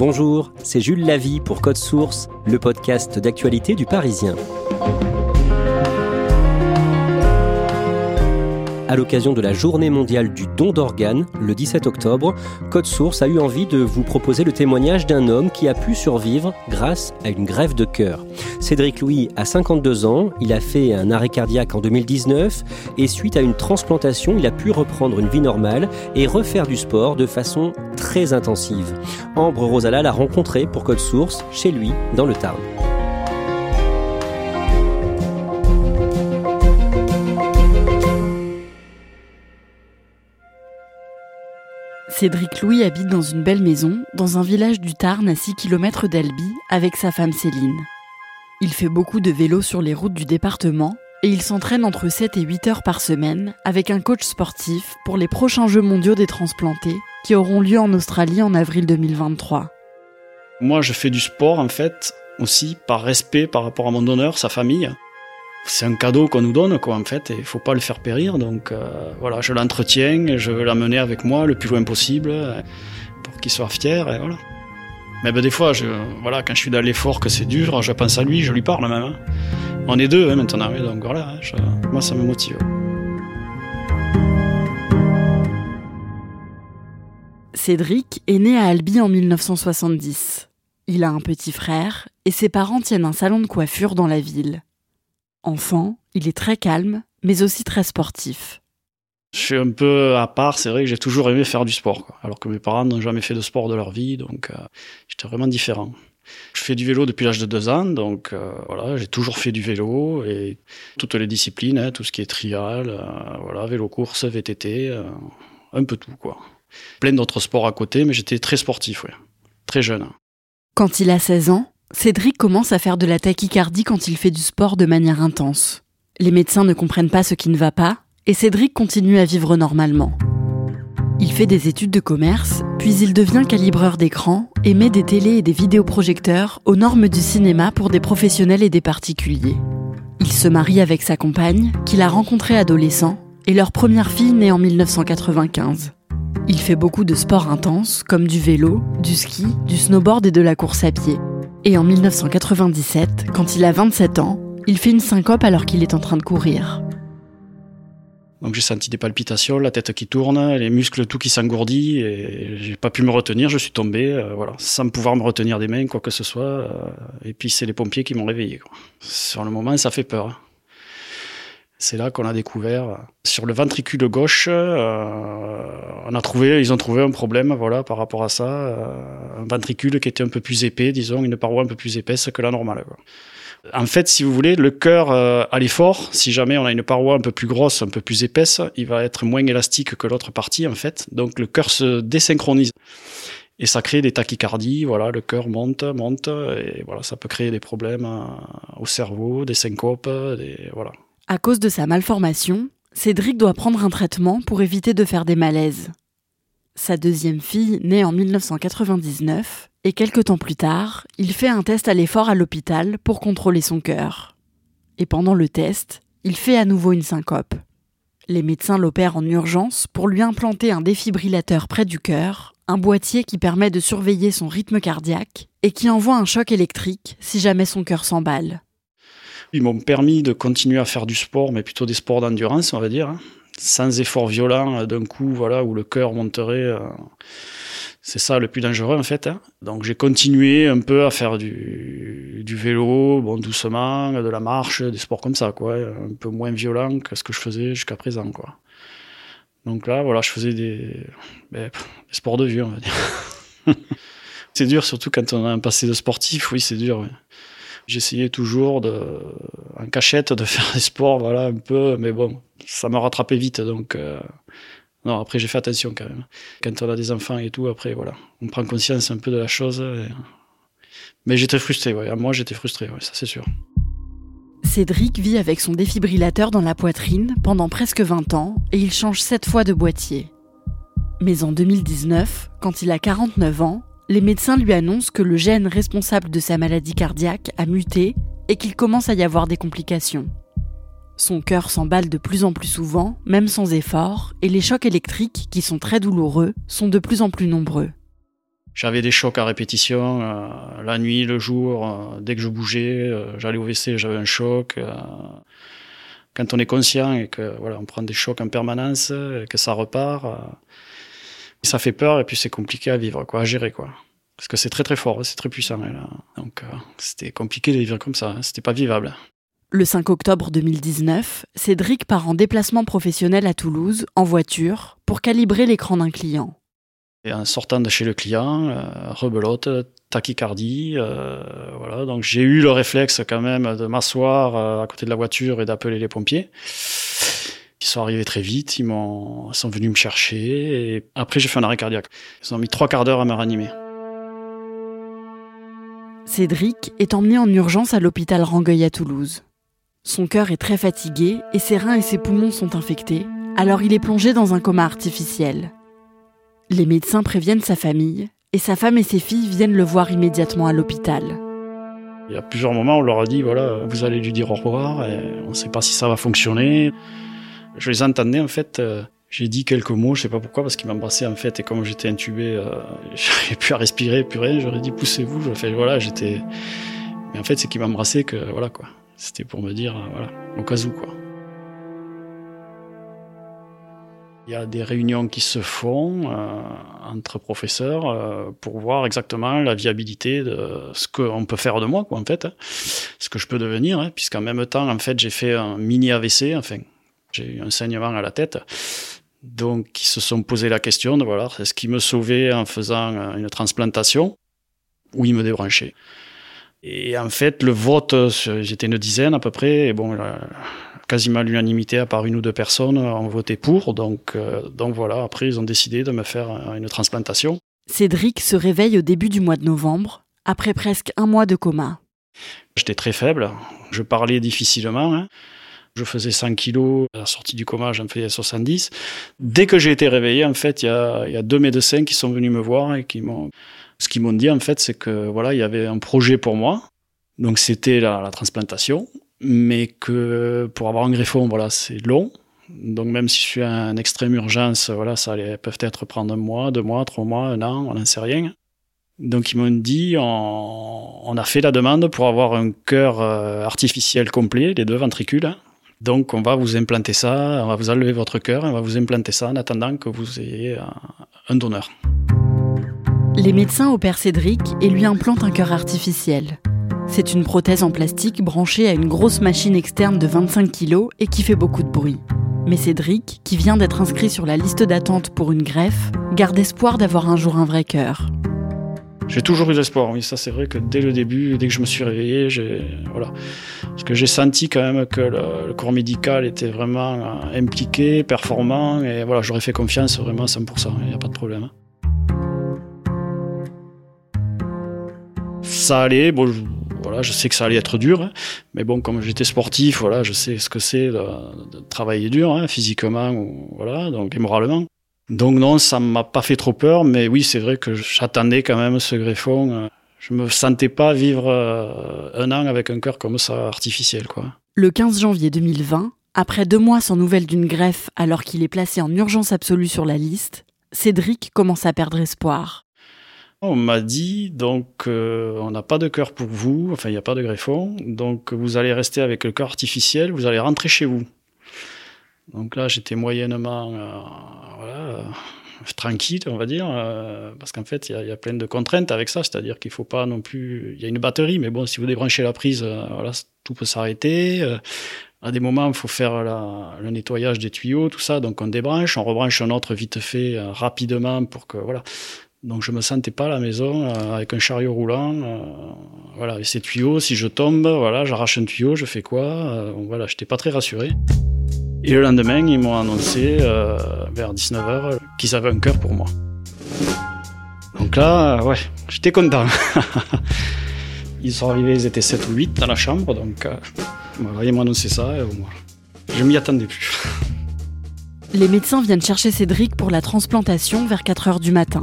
Bonjour, c'est Jules Lavie pour Code Source, le podcast d'actualité du Parisien. à l'occasion de la journée mondiale du don d'organes, le 17 octobre, Code Source a eu envie de vous proposer le témoignage d'un homme qui a pu survivre grâce à une grève de cœur. Cédric Louis a 52 ans, il a fait un arrêt cardiaque en 2019 et suite à une transplantation, il a pu reprendre une vie normale et refaire du sport de façon intensive. Ambre Rosala l'a rencontré pour Code Source chez lui dans le Tarn. Cédric Louis habite dans une belle maison, dans un village du Tarn à 6 km d'Albi, avec sa femme Céline. Il fait beaucoup de vélo sur les routes du département et il s'entraîne entre 7 et 8 heures par semaine avec un coach sportif pour les prochains Jeux mondiaux des transplantés qui auront lieu en Australie en avril 2023. Moi, je fais du sport en fait aussi par respect par rapport à mon donneur, sa famille c'est un cadeau qu'on nous donne, quoi, en fait, et il faut pas le faire périr. Donc, euh, voilà, je l'entretiens, je veux l'amener avec moi le plus loin possible pour qu'il soit fier, et voilà. Mais ben, des fois, voilà, quand je suis dans l'effort, que c'est dur, je pense à lui, je lui parle même. Hein. On est deux hein, maintenant, donc voilà, moi ça me motive. Cédric est né à Albi en 1970. Il a un petit frère et ses parents tiennent un salon de coiffure dans la ville. Enfant, il est très calme, mais aussi très sportif. Je suis un peu à part, c'est vrai que j'ai toujours aimé faire du sport, alors que mes parents n'ont jamais fait de sport de leur vie, donc euh, j'étais vraiment différent. Je fais du vélo depuis l'âge de deux ans, donc euh, voilà, j'ai toujours fait du vélo et toutes les disciplines, hein, tout ce qui est trial, euh, voilà, vélo course, VTT, un peu tout quoi. Plein d'autres sports à côté, mais j'étais très sportif, très jeune. Quand il a 16 ans, Cédric commence à faire de la tachycardie quand il fait du sport de manière intense. Les médecins ne comprennent pas ce qui ne va pas, et Cédric continue à vivre normalement. Il fait des études de commerce, puis il devient calibreur d'écran et met des télés et des vidéoprojecteurs aux normes du cinéma pour des professionnels et des particuliers. Il se marie avec sa compagne, qu'il a rencontrée adolescent, et leur première fille née en 1995. Il fait beaucoup de sports intenses, comme du vélo, du ski, du snowboard et de la course à pied. Et en 1997, quand il a 27 ans, il fait une syncope alors qu'il est en train de courir. Donc j'ai senti des palpitations, la tête qui tourne, les muscles tout qui s'engourdit et j'ai pas pu me retenir, je suis tombé, euh, voilà, sans pouvoir me retenir des mains, quoi que ce soit. Euh, et puis c'est les pompiers qui m'ont réveillé. Quoi. Sur le moment, ça fait peur. Hein. C'est là qu'on a découvert sur le ventricule gauche, euh, on a trouvé, ils ont trouvé un problème, voilà, par rapport à ça, euh, un ventricule qui était un peu plus épais, disons, une paroi un peu plus épaisse que la normale. En fait, si vous voulez, le cœur euh, à l'effort, si jamais on a une paroi un peu plus grosse, un peu plus épaisse, il va être moins élastique que l'autre partie, en fait. Donc le cœur se désynchronise. Et ça crée des tachycardies, voilà, le cœur monte, monte, et voilà, ça peut créer des problèmes au cerveau, des syncopes, des, voilà. À cause de sa malformation, Cédric doit prendre un traitement pour éviter de faire des malaises. Sa deuxième fille naît en 1999 et quelques temps plus tard, il fait un test à l'effort à l'hôpital pour contrôler son cœur. Et pendant le test, il fait à nouveau une syncope. Les médecins l'opèrent en urgence pour lui implanter un défibrillateur près du cœur, un boîtier qui permet de surveiller son rythme cardiaque et qui envoie un choc électrique si jamais son cœur s'emballe. Ils m'ont permis de continuer à faire du sport, mais plutôt des sports d'endurance, on va dire, hein. sans effort violent euh, d'un coup, voilà, où le cœur monterait. Euh, c'est ça le plus dangereux en fait. Hein. Donc j'ai continué un peu à faire du, vélo, bon doucement, de la marche, des sports comme ça, quoi, un peu moins violent que ce que je faisais jusqu'à présent, quoi. Donc là, voilà, je faisais des, ben, sports de vieux, on va dire. c'est dur, surtout quand on a un passé de sportif, oui, c'est dur. J'essayais toujours de, en cachette de faire des sports, voilà, un peu, mais bon, ça m'a rattrapé vite. Donc, non, après, j'ai fait attention quand même. Quand on a des enfants et tout, après, voilà, on prend conscience un peu de la chose. Mais j'étais frustré. Moi, j'étais frustré, ça c'est sûr. Cédric vit avec son défibrillateur dans la poitrine pendant presque 20 ans et il change 7 fois de boîtier. Mais en 2019, quand il a 49 ans, les médecins lui annoncent que le gène responsable de sa maladie cardiaque a muté et qu'il commence à y avoir des complications. Son cœur s'emballe de plus en plus souvent, même sans effort, et les chocs électriques, qui sont très douloureux, sont de plus en plus nombreux. J'avais des chocs à répétition, euh, la nuit, le jour, euh, dès que je bougeais, euh, j'allais au WC, j'avais un choc. quand on est conscient et que voilà, on prend des chocs en permanence, et que ça repart, ça fait peur et puis c'est compliqué à vivre, quoi, à gérer, quoi. Parce que c'est très très fort, c'est très puissant. Là. Donc c'était compliqué de vivre comme ça, hein. c'était pas vivable. Le 5 octobre 2019, Cédric part en déplacement professionnel à Toulouse, en voiture, pour calibrer l'écran d'un client. Et en sortant de chez le client, euh, rebelote, tachycardie, euh, voilà. Donc j'ai eu le réflexe quand même de m'asseoir euh, à côté de la voiture et d'appeler les pompiers. Ils sont arrivés très vite, ils m'ont, sont venus me chercher et après j'ai fait un arrêt cardiaque. Ils ont mis trois quarts d'heure à me ranimer. Cédric est emmené en urgence à l'hôpital Rangueil à Toulouse. Son cœur est très fatigué et ses reins et ses poumons sont infectés, alors il est plongé dans un coma artificiel. Les médecins préviennent sa famille et sa femme et ses filles viennent le voir immédiatement à l'hôpital. Il y a plusieurs moments on leur a dit voilà, vous allez lui dire au revoir et on ne sait pas si ça va fonctionner. Je les entendais en fait. Euh, j'ai dit quelques mots, je sais pas pourquoi, parce qu'ils m'embrassaient en fait, et comme j'étais intubé, euh, j'arrivais plus à respirer, plus rien. J'aurais dit poussez-vous. Fais voilà, j'étais. Mais en fait, c'est qu'ils m'embrassaient que voilà quoi. C'était pour me dire voilà, au cas où quoi. Il y a des réunions qui se font euh, entre professeurs euh, pour voir exactement la viabilité de ce qu'on peut faire de moi, quoi, en fait, hein. ce que je peux devenir, hein, puisqu'en même temps, en fait, j'ai fait un mini AVC, enfin, j'ai eu un saignement à la tête. Donc, ils se sont posé la question de voilà, est-ce qu'ils me sauvaient en faisant euh, une transplantation ou ils me débranchaient Et en fait, le vote, j'étais une dizaine à peu près, et bon, quasiment l'unanimité, à part une ou deux personnes, ont voté pour. Donc, euh, donc voilà, après, ils ont décidé de me faire une transplantation. Cédric se réveille au début du mois de novembre, après presque un mois de coma. J'étais très faible, je parlais difficilement. Hein. Je faisais 100 kilos, à la sortie du coma, j'en faisais 70. Dès que j'ai été réveillé, en fait, il y a, deux médecins qui sont venus me voir et qui m'ont. Ce qu'ils m'ont dit, en fait, c'est que voilà, il y avait un projet pour moi. Donc, c'était la transplantation mais que pour avoir un greffon, voilà, c'est long. Donc même si je suis en extrême urgence, voilà, ça allait peut-être prendre un mois, deux mois, trois mois, un an, on n'en sait rien. Donc ils m'ont dit, on, a fait la demande pour avoir un cœur euh, artificiel complet, les deux ventricules. Donc on va vous implanter ça, on va vous enlever votre cœur, on va vous implanter ça en attendant que vous ayez un donneur. Les médecins opèrent Cédric et lui implantent un cœur artificiel. C'est une prothèse en plastique branchée à une grosse machine externe de 25 kg et qui fait beaucoup de bruit. Mais Cédric, qui vient d'être inscrit sur la liste d'attente pour une greffe, garde espoir d'avoir un jour un vrai cœur. J'ai toujours eu l'espoir, oui, ça c'est vrai que dès le début, dès que je me suis réveillé, j'ai voilà, parce que j'ai senti quand même que le, corps médical était vraiment euh, impliqué, performant, et voilà, j'aurais fait confiance vraiment à 100%, il n'y a pas de problème. Ça allait, bon, voilà, je sais que ça allait être dur, hein. mais bon, comme j'étais sportif, voilà, je sais ce que c'est de, travailler dur, hein, physiquement voilà, donc et moralement. Donc non, ça m'a pas fait trop peur, mais oui, c'est vrai que j'attendais quand même ce greffon. Euh. Je me sentais pas vivre euh, un an avec un cœur comme ça artificiel, quoi. Le 15 janvier 2020, après deux mois sans nouvelles d'une greffe, alors qu'il est placé en urgence absolue sur la liste, Cédric commence à perdre espoir. On m'a dit donc euh, on n'a pas de cœur pour vous, enfin il n'y a pas de greffon, donc vous allez rester avec le cœur artificiel, vous allez rentrer chez vous. Donc là j'étais moyennement euh, voilà, tranquille, on va dire, euh, parce qu'en fait il y, a plein de contraintes avec ça, c'est-à-dire qu'il faut pas non plus, il y a une batterie, mais bon si vous débranchez la prise, voilà tout peut s'arrêter. à des moments, il faut faire le nettoyage des tuyaux, tout ça. Donc, on débranche, on rebranche un autre vite fait, rapidement, pour que, voilà. Donc je me sentais pas à la maison euh, avec un chariot roulant, euh, voilà, et ces tuyaux, si je tombe, voilà, j'arrache un tuyau, je fais quoi euh, Voilà, j'étais pas très rassuré. Et le lendemain, ils m'ont annoncé euh, vers 19h qu'ils avaient un cœur pour moi. Donc là, ouais, j'étais content. ils sont arrivés, ils étaient 7 ou 8 dans la chambre, donc voilà, ils m'ont annoncé ça et moi, je m'y attendais plus. Les médecins viennent chercher Cédric pour la transplantation vers 4 heures du matin.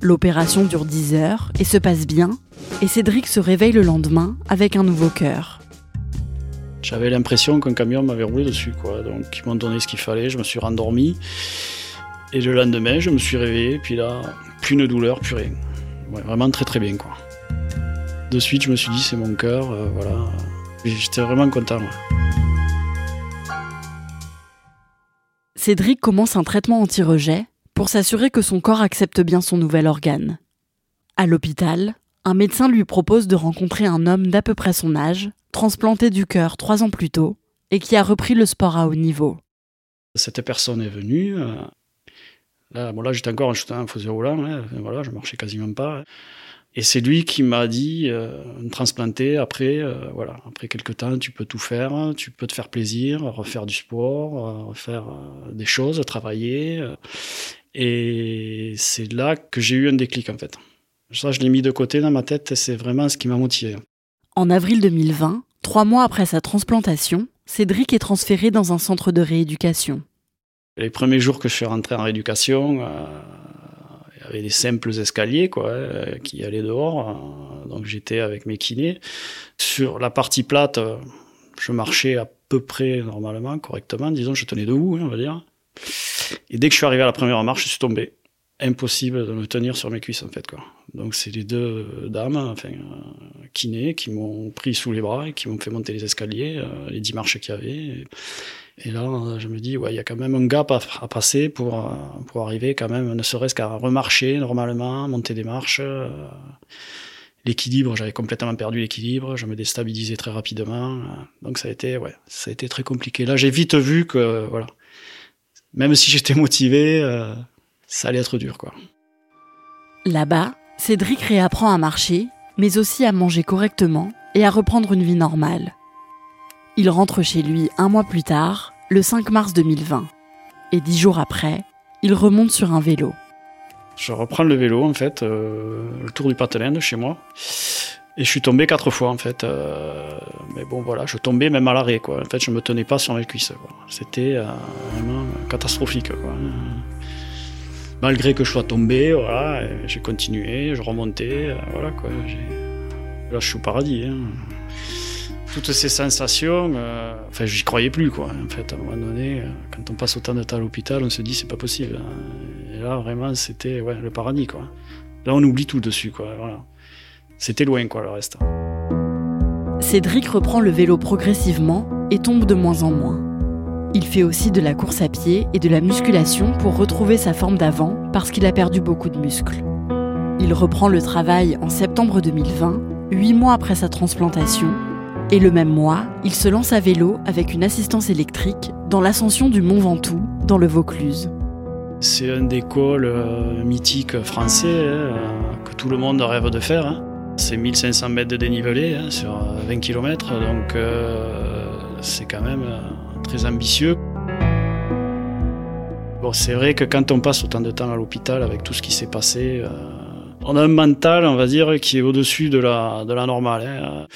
L'opération dure 10 heures et se passe bien, et Cédric se réveille le lendemain avec un nouveau cœur. J'avais l'impression qu'un camion m'avait roulé dessus, quoi. Donc ils m'ont donné ce qu'il fallait, je me suis rendormi. Et le lendemain, je me suis réveillé, puis là, plus de douleur, plus rien. Ouais, vraiment très très bien, quoi. De suite, je me suis dit, c'est mon cœur, euh, voilà. J'étais vraiment content. Cédric commence un traitement anti-rejet pour s'assurer que son corps accepte bien son nouvel organe. À l'hôpital, un médecin lui propose de rencontrer un homme d'à peu près son âge, transplanté du cœur trois ans plus tôt, et qui a repris le sport à haut niveau. Cette personne est venue. Euh, là, bon, là j'étais encore en faisais roulant, voilà, je marchais quasiment pas. Et c'est lui qui m'a dit, euh, transplanter après, euh, voilà, après quelques temps, tu peux tout faire, tu peux te faire plaisir, refaire du sport, refaire des choses, travailler. Et c'est là que j'ai eu un déclic en fait. Ça, je l'ai mis de côté dans ma tête et c'est vraiment ce qui m'a motivé. En avril 2020, trois mois après sa transplantation, Cédric est transféré dans un centre de rééducation. Les premiers jours que je suis rentré en rééducation, euh, il y avait des simples escaliers quoi, euh, qui allaient dehors. euh, donc j'étais avec mes kinés. Sur la partie plate, je marchais à peu près normalement, correctement. Disons, je tenais debout, hein, on va dire. Et dès que je suis arrivé à la première marche, je suis tombé. Impossible de me tenir sur mes cuisses, en fait. Quoi. Donc c'est les deux dames, enfin, euh, kinés, qui m'ont pris sous les bras et qui m'ont fait monter les escaliers, euh, les dix marches qu'il y avait. Et, là, euh, je me dis, ouais, il y a quand même un gap à, passer pour, pour arriver quand même, ne serait-ce qu'à remarcher normalement, monter des marches. L'équilibre, j'avais complètement perdu l'équilibre, je me déstabilisais très rapidement. Donc ça a été, ouais, ça a été très compliqué. Là, j'ai vite vu que, voilà, même si j'étais motivé, euh, ça allait être dur, quoi. Là-bas, Cédric réapprend à marcher, mais aussi à manger correctement et à reprendre une vie normale. Il rentre chez lui un mois plus tard, le 5 mars 2020. Et dix jours après, il remonte sur un vélo. Je reprends le vélo, en fait, euh, le tour du Patelin de chez moi. Et je suis tombé quatre fois, en fait. euh, mais bon, voilà, je tombais même à l'arrêt, quoi. En fait, je me tenais pas sur mes cuisses. C'était euh, vraiment catastrophique, quoi. Malgré que je sois tombé, voilà, j'ai continué, je remontais, euh, voilà, quoi. Là, je suis au paradis, hein. Toutes ces sensations, enfin, j'y croyais plus, quoi. En fait, à un moment donné, quand on passe autant de temps à l'hôpital, on se dit, c'est pas possible. hein. Et là, vraiment, c'était ouais, le paradis, quoi. Là, on oublie tout dessus, quoi. Voilà. C'était loin, quoi, le reste. Cédric reprend le vélo progressivement et tombe de moins en moins. Il fait aussi de la course à pied et de la musculation pour retrouver sa forme d'avant parce qu'il a perdu beaucoup de muscles. Il reprend le travail en septembre 2020, huit mois après sa transplantation, et le même mois, il se lance à vélo avec une assistance électrique dans l'ascension du Mont Ventoux, dans le Vaucluse. C'est un des cols euh, mythiques français hein, que tout le monde rêve de faire. hein. C'est 1500 mètres de dénivelé hein, sur euh, 20 km, donc euh, c'est quand même euh, très ambitieux. Bon, c'est vrai que quand on passe autant de temps à l'hôpital avec tout ce qui s'est passé, euh, on a un mental, on va dire, qui est au-dessus de la, de la normale. hein.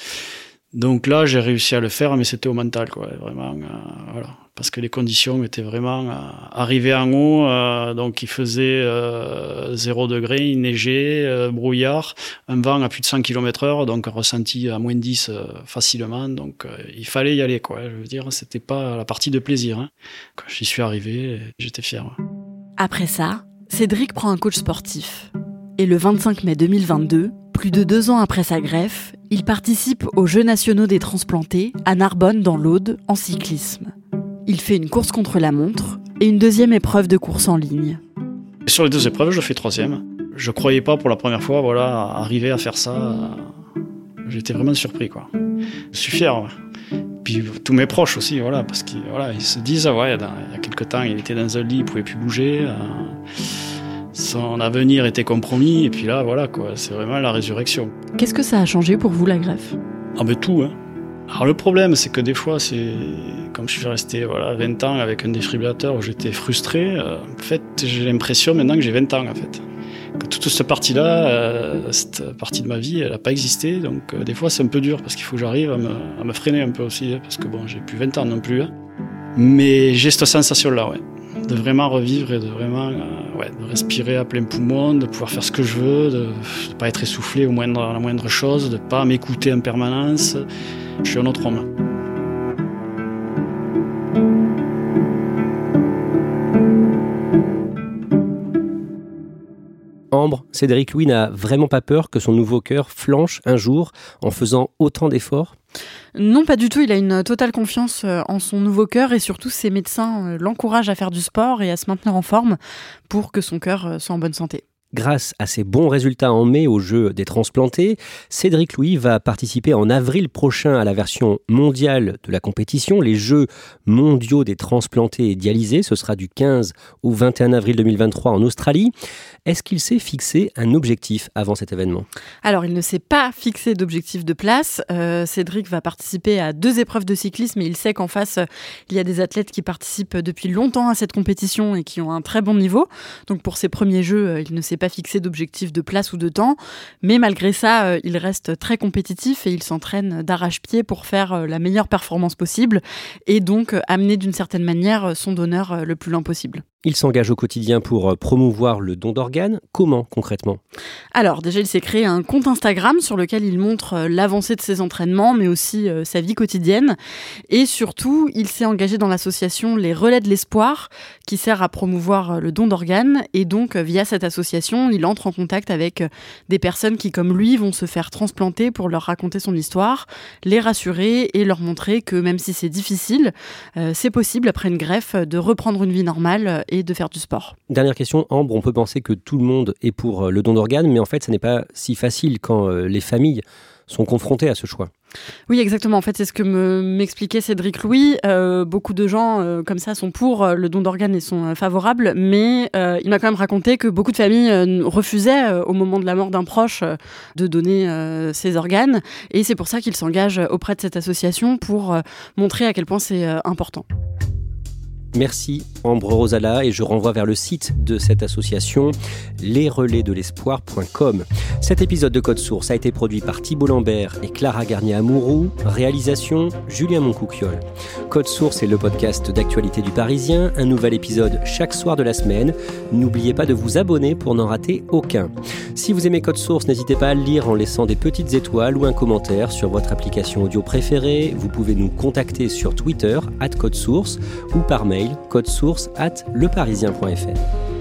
Donc là, j'ai réussi à le faire, mais c'était au mental, quoi, vraiment. euh, voilà. Parce que les conditions étaient vraiment euh, arrivées en haut, euh, donc il faisait euh, 0 degré, il neigeait, euh, brouillard, un vent à plus de 100 km heure, donc ressenti à moins 10 euh, facilement, donc il fallait y aller, quoi. Je veux dire, c'était pas la partie de plaisir. Hein. Quand j'y suis arrivé, j'étais fier. Après ça, Cédric prend un coach sportif. Et le 25 mai 2022, plus de deux ans après sa greffe, il participe aux Jeux nationaux des transplantés à Narbonne dans l'Aude en cyclisme. Il fait une course contre la montre et une deuxième épreuve de course en ligne. Sur les deux épreuves, je fais troisième. Je croyais pas pour la première fois, voilà, arriver à faire ça. J'étais vraiment surpris, quoi. Je suis fier. ouais. Puis tous mes proches aussi, voilà, parce qu'ils voilà, ils se disent, ah ouais, dans- il y a quelque temps, il était dans un lit, il pouvait plus bouger. euh, son avenir était compromis, et puis là, voilà, quoi, c'est vraiment la résurrection. Qu'est-ce que ça a changé pour vous la greffe? Ah ben tout, hein. Alors le problème, c'est que des fois, c'est comme je suis resté voilà 20 ans avec un défibrillateur où j'étais frustré. Euh, en fait, j'ai l'impression maintenant que j'ai 20 ans en fait. Que toute cette partie-là, euh, cette partie de ma vie, elle n'a pas existé. Donc euh, des fois, c'est un peu dur parce qu'il faut que j'arrive à me, freiner un peu aussi, hein, parce que bon, j'ai plus 20 ans non plus. Hein. Mais j'ai cette sensation-là, ouais de vraiment revivre et de vraiment ouais, de respirer à plein poumon, de pouvoir faire ce que je veux, de ne pas être essoufflé au moindre, à la moindre chose, de ne pas m'écouter en permanence. Je suis un autre homme. Ambre, Cédric Louis n'a vraiment pas peur que son nouveau cœur flanche un jour en faisant autant d'efforts? Non, pas du tout. Il a une totale confiance euh, en son nouveau cœur et surtout ses médecins euh, l'encouragent à faire du sport et à se maintenir en forme pour que son cœur euh, soit en bonne santé. Grâce à ses bons résultats en mai au jeu des transplantés, Cédric Louis va participer en avril prochain à la version mondiale de la compétition, les Jeux mondiaux des transplantés et dialysés. Ce sera du 15 au 21 avril 2023 en Australie. Est-ce qu'il s'est fixé un objectif avant cet événement? Alors, il ne s'est pas fixé d'objectif de place. Euh, Cédric va participer à deux épreuves de cyclisme et il sait qu'en face, il y a des athlètes qui participent depuis longtemps à cette compétition et qui ont un très bon niveau. Donc, pour ses premiers Jeux, euh, il ne s'est pas fixé d'objectif de place ou de temps. Mais malgré ça, euh, il reste très compétitif et il s'entraîne d'arrache-pied pour faire la meilleure performance possible et donc amener d'une certaine manière son donneur le plus loin possible. Il s'engage au quotidien pour euh, promouvoir le don d'organes. Comment concrètement? Alors déjà, il s'est créé un compte Instagram sur lequel il montre euh, l'avancée de ses entraînements, mais aussi euh, sa vie quotidienne. Et surtout, il s'est engagé dans l'association Les Relais de l'Espoir, qui sert à promouvoir le don d'organes. Et donc, via cette association, il entre en contact avec des personnes qui, comme lui, vont se faire transplanter pour leur raconter son histoire, les rassurer et leur montrer que même si c'est difficile, c'est possible, après une greffe, de reprendre une vie normale et de faire du sport. Dernière question, Ambre, on peut penser que tout le monde est pour euh, le don d'organes, mais en fait, ce n'est pas si facile quand euh, les familles sont confrontées à ce choix. Oui, exactement. En fait, c'est ce que m'expliquait Cédric Louis. Euh, beaucoup de gens comme ça sont pour le don d'organes et sont favorables, mais il m'a quand même raconté que beaucoup de familles refusaient au moment de la mort d'un proche de donner ses organes, et c'est pour ça qu'il s'engage auprès de cette association pour montrer à quel point c'est important. Merci Ambre Rosala et je renvoie vers le site de cette association lesrelaisdelespoir.com. Cet épisode de Code Source a été produit par Thibault Lambert et Clara Garnier-Amouroux, réalisation Julien Moncouquiole. Code Source est le podcast d'actualité du Parisien, un nouvel épisode chaque soir de la semaine. N'oubliez pas de vous abonner pour n'en rater aucun. Si vous aimez Code Source, n'hésitez pas à le lire en laissant des petites étoiles ou un commentaire sur votre application audio préférée. Vous pouvez nous contacter sur Twitter, at Code Source, ou par code source at leparisien.fr.